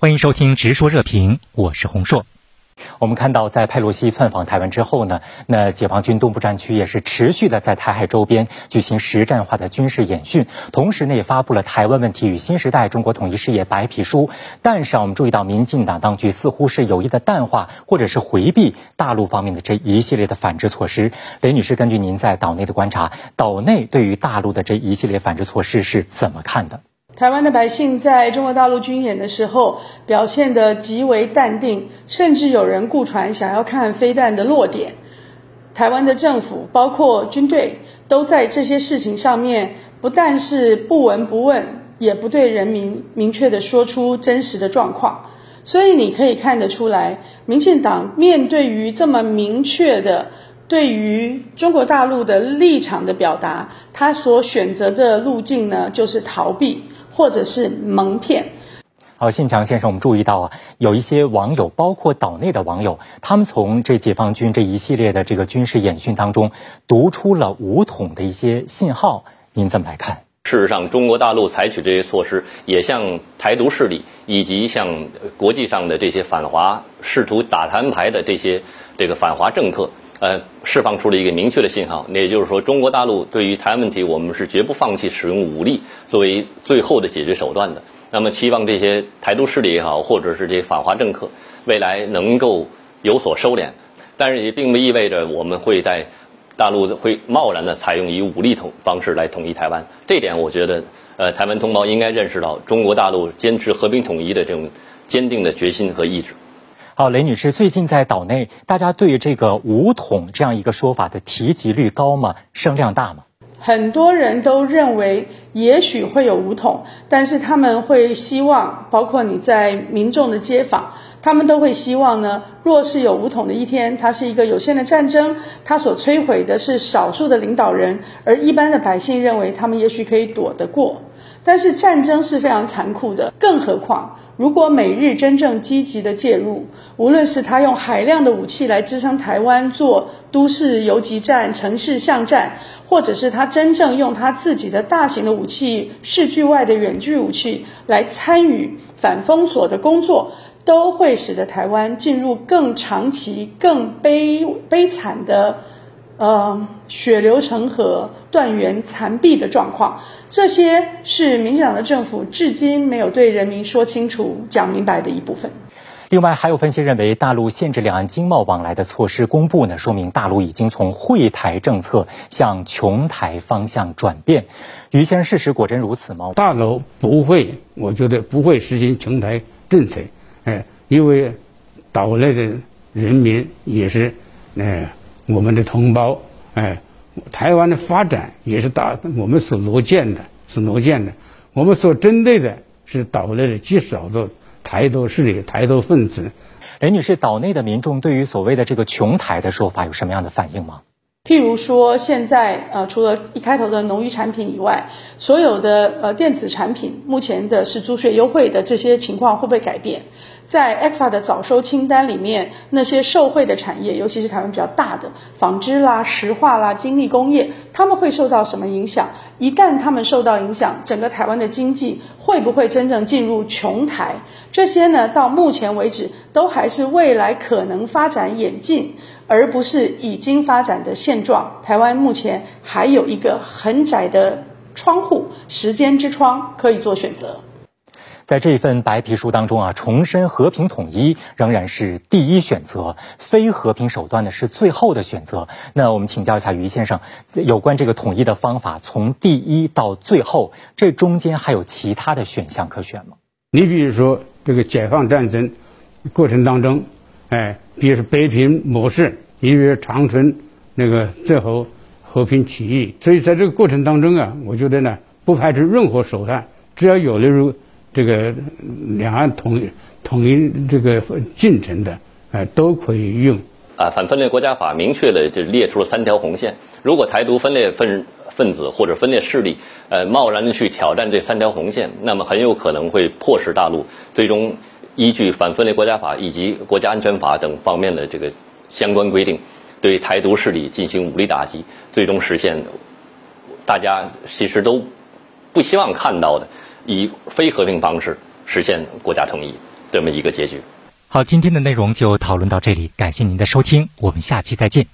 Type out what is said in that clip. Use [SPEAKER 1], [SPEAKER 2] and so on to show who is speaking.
[SPEAKER 1] 欢迎收听《直说热评》，我是洪硕。我们看到，在佩洛西窜访台湾之后呢，那解放军东部战区也是持续的在台海周边举行实战化的军事演训，同时呢，也发布了《台湾问题与新时代中国统一事业白皮书》。但是啊，我们注意到，民进党当局似乎是有意的淡化或者是回避大陆方面的这一系列的反制措施。雷女士，根据您在岛内的观察，岛内对于大陆的这一系列反制措施是怎么看的？
[SPEAKER 2] 台湾的百姓在中国大陆军演的时候表现得极为淡定，甚至有人顾传想要看飞弹的落点。台湾的政府包括军队都在这些事情上面不但是不闻不问，也不对人民明确的说出真实的状况。所以你可以看得出来，民进党面对于这么明确的对于中国大陆的立场的表达，他所选择的路径呢，就是逃避。或者是蒙骗。
[SPEAKER 1] 好，信强先生，我们注意到啊，有一些网友，包括岛内的网友，他们从这解放军这一系列的这个军事演训当中，读出了武统的一些信号。您怎么来看？
[SPEAKER 3] 事实上，中国大陆采取这些措施，也向台独势力以及向国际上的这些反华、试图打台湾牌的这些这个反华政客。呃，释放出了一个明确的信号，那也就是说，中国大陆对于台湾问题，我们是绝不放弃使用武力作为最后的解决手段的。那么，期望这些台独势力也好，或者是这些反华政客，未来能够有所收敛。但是，也并不意味着我们会在大陆会贸然的采用以武力统方式来统一台湾。这点，我觉得，呃，台湾同胞应该认识到中国大陆坚持和平统一的这种坚定的决心和意志。
[SPEAKER 1] 好，雷女士，最近在岛内，大家对这个“武统”这样一个说法的提及率高吗？声量大吗？
[SPEAKER 2] 很多人都认为，也许会有武统，但是他们会希望，包括你在民众的街访，他们都会希望呢。若是有武统的一天，它是一个有限的战争，它所摧毁的是少数的领导人，而一般的百姓认为他们也许可以躲得过。但是战争是非常残酷的，更何况。如果美日真正积极的介入，无论是他用海量的武器来支撑台湾做都市游击战、城市巷战，或者是他真正用他自己的大型的武器、视距外的远距武器来参与反封锁的工作，都会使得台湾进入更长期、更悲悲惨的。呃，血流成河、断垣残壁的状况，这些是民进党的政府至今没有对人民说清楚、讲明白的一部分。
[SPEAKER 1] 另外，还有分析认为，大陆限制两岸经贸往来的措施公布呢，说明大陆已经从惠台政策向穷台方向转变。于先生，事实果真如此吗？
[SPEAKER 4] 大陆不会，我觉得不会实行穷台政策，哎，因为岛内的人民也是，哎。我们的同胞，哎，台湾的发展也是大我们所罗见的，是罗见的。我们所针对的是岛内的极少数台独势力、台独分子。
[SPEAKER 1] 任女士，岛内的民众对于所谓的这个“穷台”的说法有什么样的反应吗？
[SPEAKER 2] 譬如说，现在呃，除了一开头的农渔产品以外，所有的呃电子产品，目前的是租税优惠的这些情况会不会改变？在 e f a 的早收清单里面，那些受惠的产业，尤其是台湾比较大的纺织啦、石化啦、精密工业，他们会受到什么影响？一旦他们受到影响，整个台湾的经济会不会真正进入穷台？这些呢，到目前为止都还是未来可能发展演进。而不是已经发展的现状。台湾目前还有一个很窄的窗户，时间之窗可以做选择。
[SPEAKER 1] 在这份白皮书当中啊，重申和平统一仍然是第一选择，非和平手段呢是最后的选择。那我们请教一下于先生，有关这个统一的方法，从第一到最后，这中间还有其他的选项可选吗？
[SPEAKER 4] 你比如说这个解放战争过程当中。哎，比如说北平模式，比如长春那个最后和平起义，所以在这个过程当中啊，我觉得呢，不排除任何手段，只要有利于这个两岸统一统一这个进程的，哎，都可以用。
[SPEAKER 3] 啊，反分裂国家法明确的就列出了三条红线，如果台独分裂分分子或者分裂势力，呃，贸然的去挑战这三条红线，那么很有可能会迫使大陆最终。依据反分裂国家法以及国家安全法等方面的这个相关规定，对台独势力进行武力打击，最终实现大家其实都不希望看到的以非和平方式实现国家统一。这么一个结局。
[SPEAKER 2] 好，今天的内容就讨论到这里，感谢您的收听，我们下期再见。